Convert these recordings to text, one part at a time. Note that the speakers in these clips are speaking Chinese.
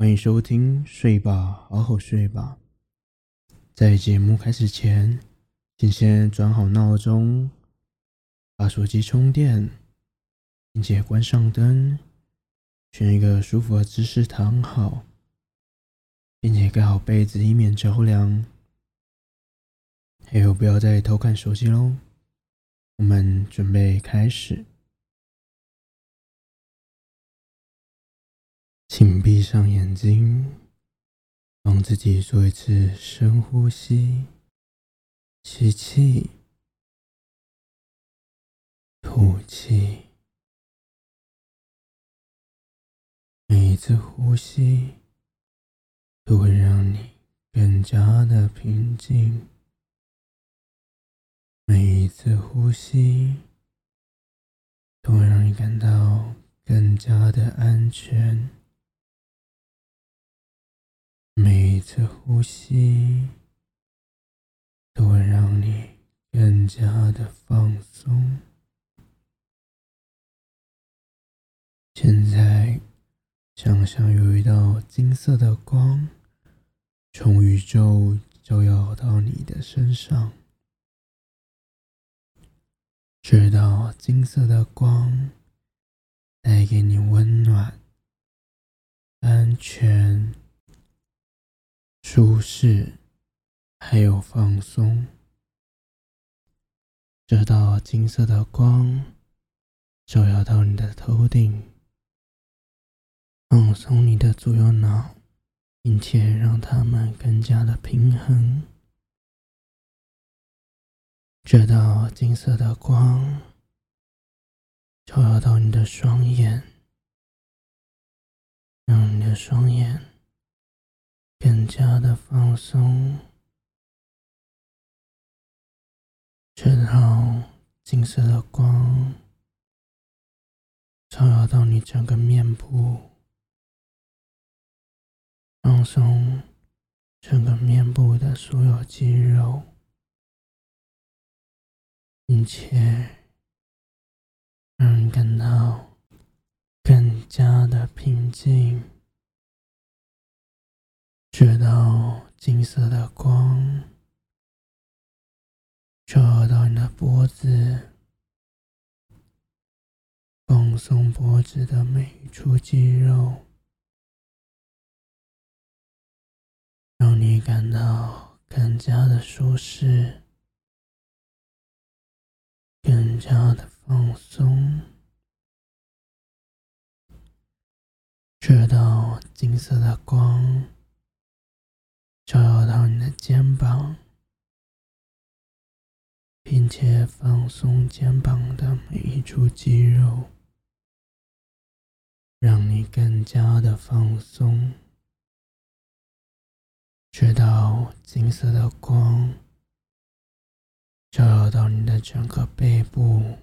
欢迎收听《睡吧，好好睡吧》。在节目开始前，请先转好闹钟，把手机充电，并且关上灯，选一个舒服的姿势躺好，并且盖好被子，以免着凉。还有，不要再偷看手机喽。我们准备开始。请闭上眼睛，让自己做一次深呼吸，吸气，吐气。每一次呼吸都会让你更加的平静，每一次呼吸都会让你感到更加的安全。每一次呼吸都会让你更加的放松。现在，想象有一道金色的光从宇宙照耀到你的身上，这道金色的光带给你温暖、安全。舒适，还有放松。这道金色的光照耀到你的头顶，放松你的左右脑，并且让它们更加的平衡。这道金色的光照耀到你的双眼，让你的双眼。更加的放松，这道金色的光照耀到你整个面部，放松整个面部的所有肌肉，并且让你感到更加的平静。这道金色的光照到你的脖子，放松脖子的每一处肌肉，让你感到更加的舒适，更加的放松。这道金色的光。照耀到你的肩膀，并且放松肩膀的每一处肌肉，让你更加的放松。直到金色的光照耀到你的整个背部，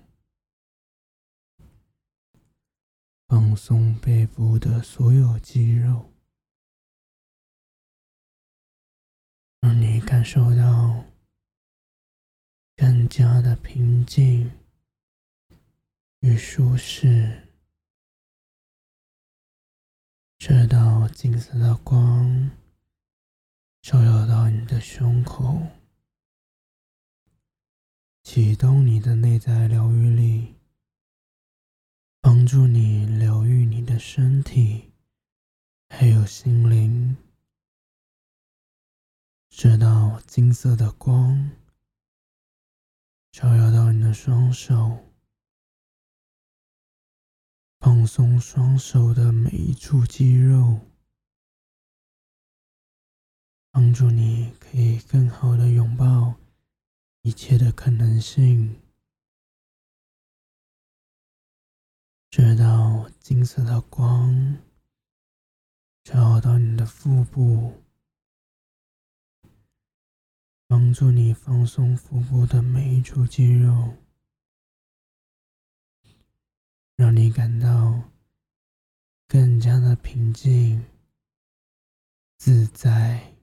放松背部的所有肌肉。让你感受到更加的平静与舒适。这道金色的光照耀到你的胸口，启动你的内在疗愈力，帮助你疗愈你的身体，还有心灵。直到金色的光照耀到你的双手，放松双手的每一处肌肉，帮助你可以更好的拥抱一切的可能性。直到金色的光照耀到你的腹部。帮助你放松腹部的每一处肌肉，让你感到更加的平静、自在。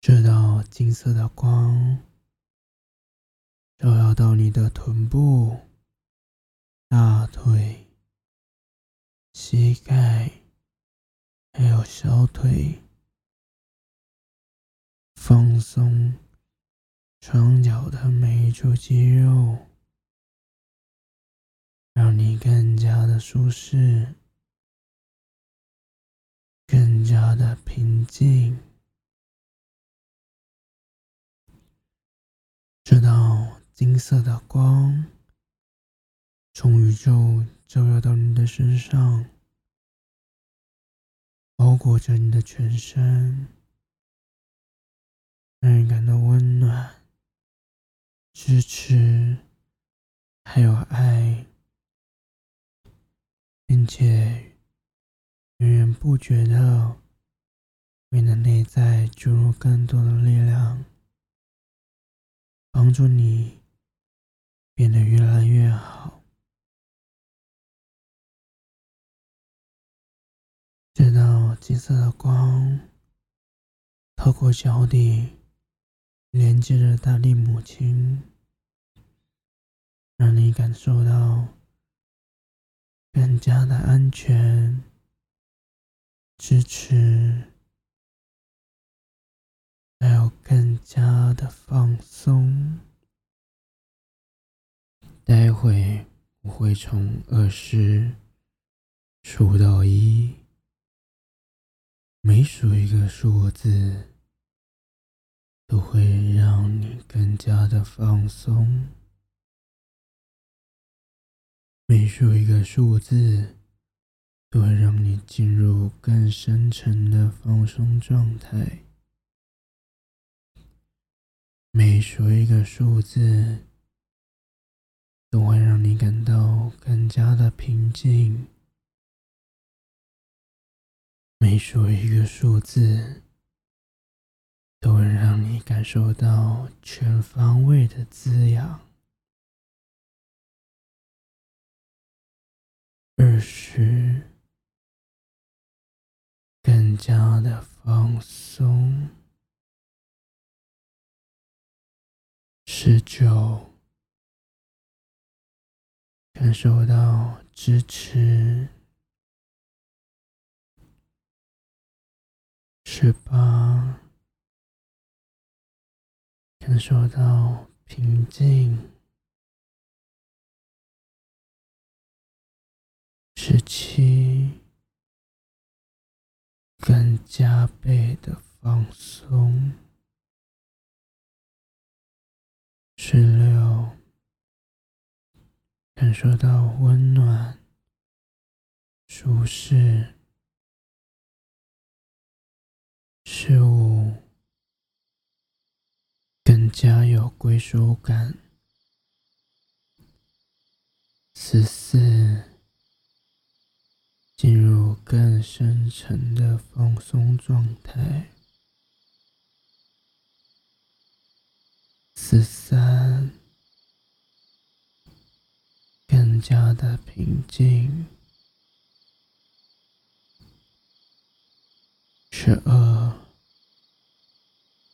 这道金色的光照耀到你的臀部、大腿、膝盖，还有小腿，放松双脚的每一处肌肉，让你更加的舒适，更加的平静。这道金色的光从宇宙照耀到你的身上。包裹着你的全身，让人感到温暖、支持，还有爱，并且源源不绝的为你的内在注入更多的力量，帮助你变得越来越好。这道金色的光透过脚底，连接着大地母亲，让你感受到更加的安全、支持，还有更加的放松。待会我会从二十数到一。每数一个数字，都会让你更加的放松。每数一个数字，都会让你进入更深沉的放松状态。每数一个数字，都会让你感到更加的平静。每数一个数字，感受到全方位的滋养。二十，更加的放松。十九，感受到支持。十八，感受到平静；十七，更加倍的放松；十六，感受到温暖、舒适。十五，加有归属感。十四，进入更深层的放松状态。十三，更加的平静。十二。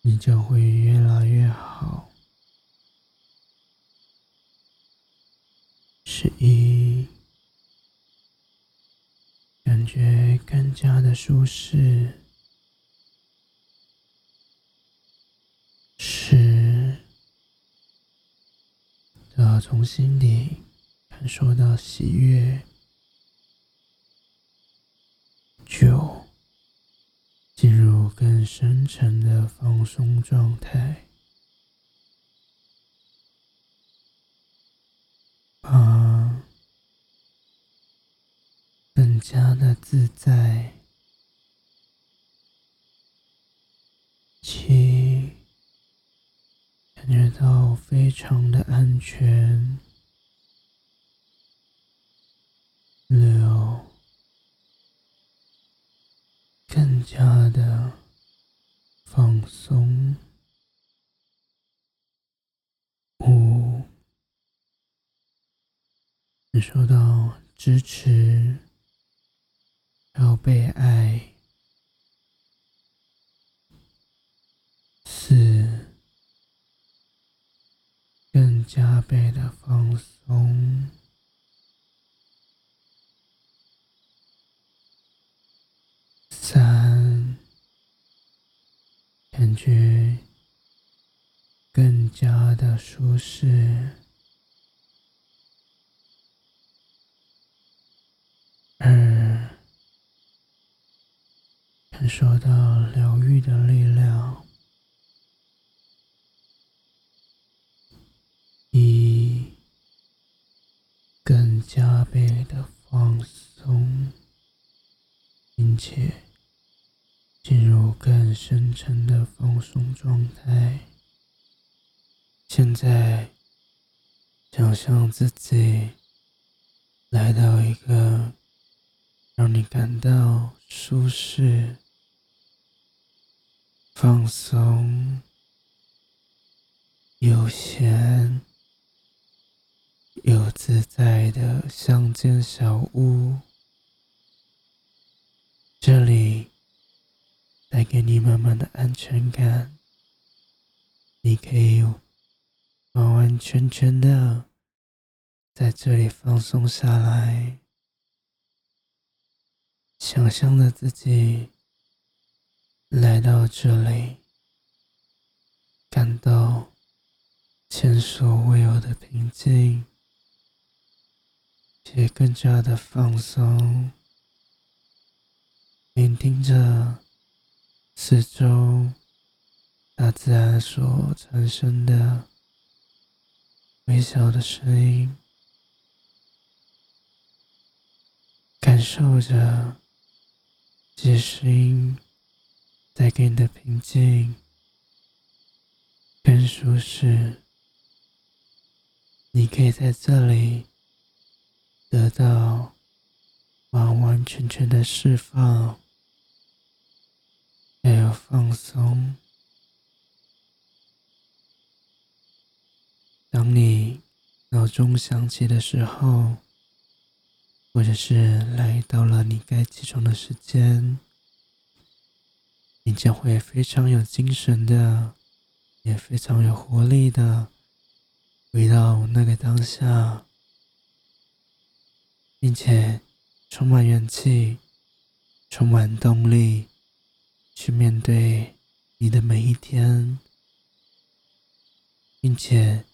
你将会越来越好。十一，感觉更加的舒适。十，从心底感受到喜悦。九。进入更深层的放松状态，八，更加的自在，七，感觉到非常的安全，六。更加的放松，五，感受到支持，还有被爱，四，更加倍的放松，三。觉更加的舒适，二，感受到疗愈的力量。一，更加倍的放松，并且进入更深沉的放松状态。现在，想象自己来到一个让你感到舒适、放松、悠闲。又自在的乡间小屋，这里带给你满满的安全感。你可以完完全全的在这里放松下来，想象着自己来到这里，感到前所未有的平静。且更加的放松，聆听着四周大自然所产生的微小的声音，感受着这些声音带给你的平静跟舒适。你可以在这里。得到完完全全的释放，还有放松。当你闹钟响起的时候，或者是来到了你该起床的时间，你将会非常有精神的，也非常有活力的回到那个当下。并且充满元气，充满动力，去面对你的每一天，并且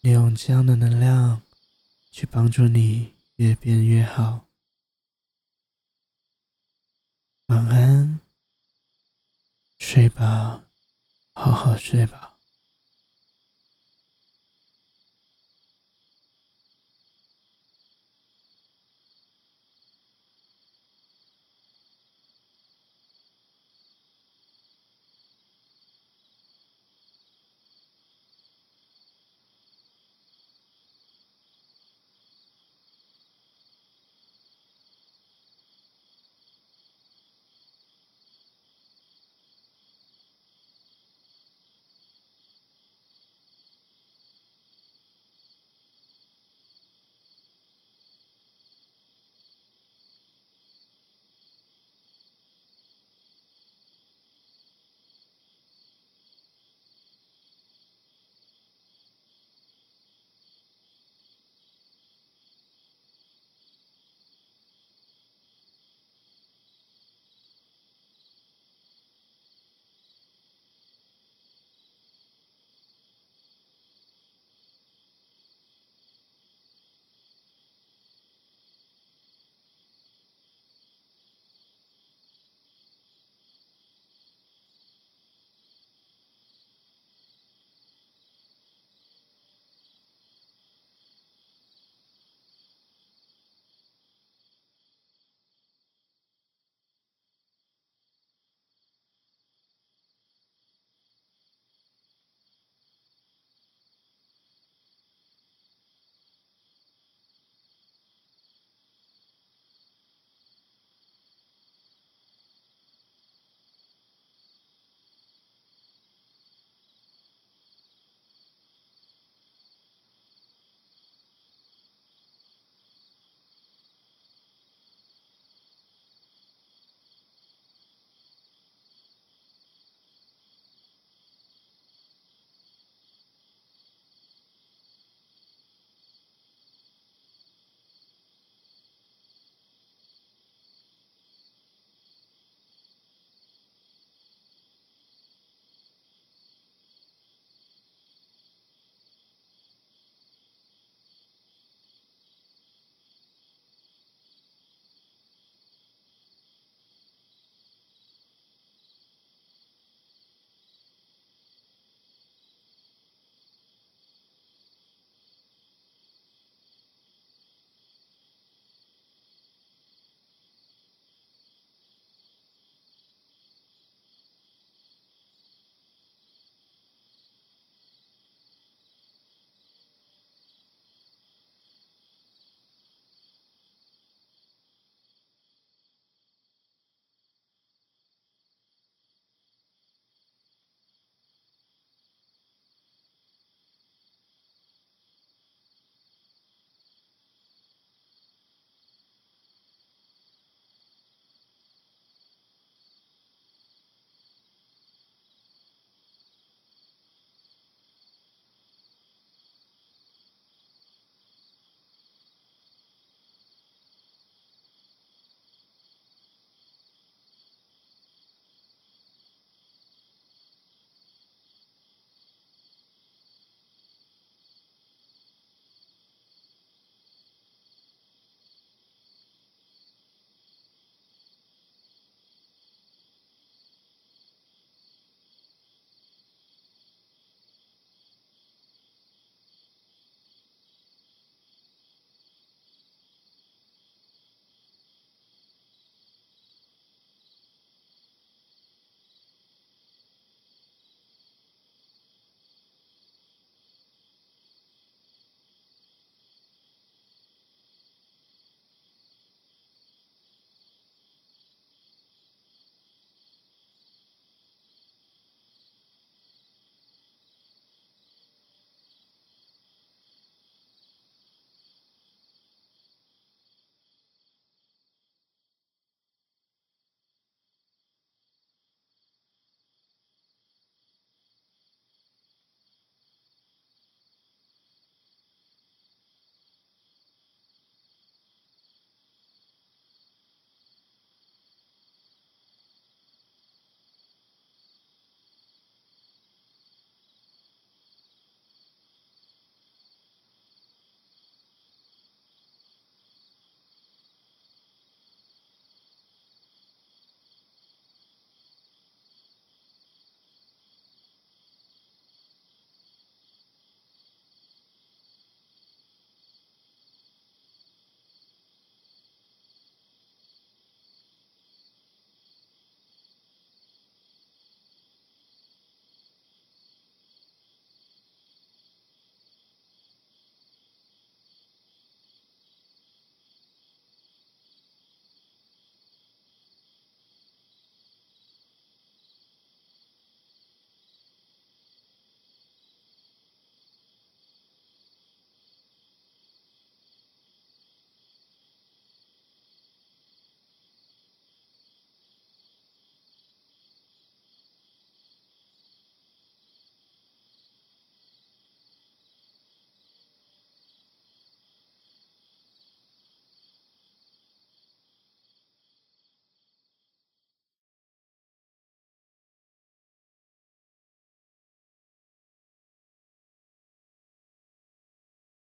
利用这样的能量去帮助你越变越好。晚安，睡吧，好好睡吧。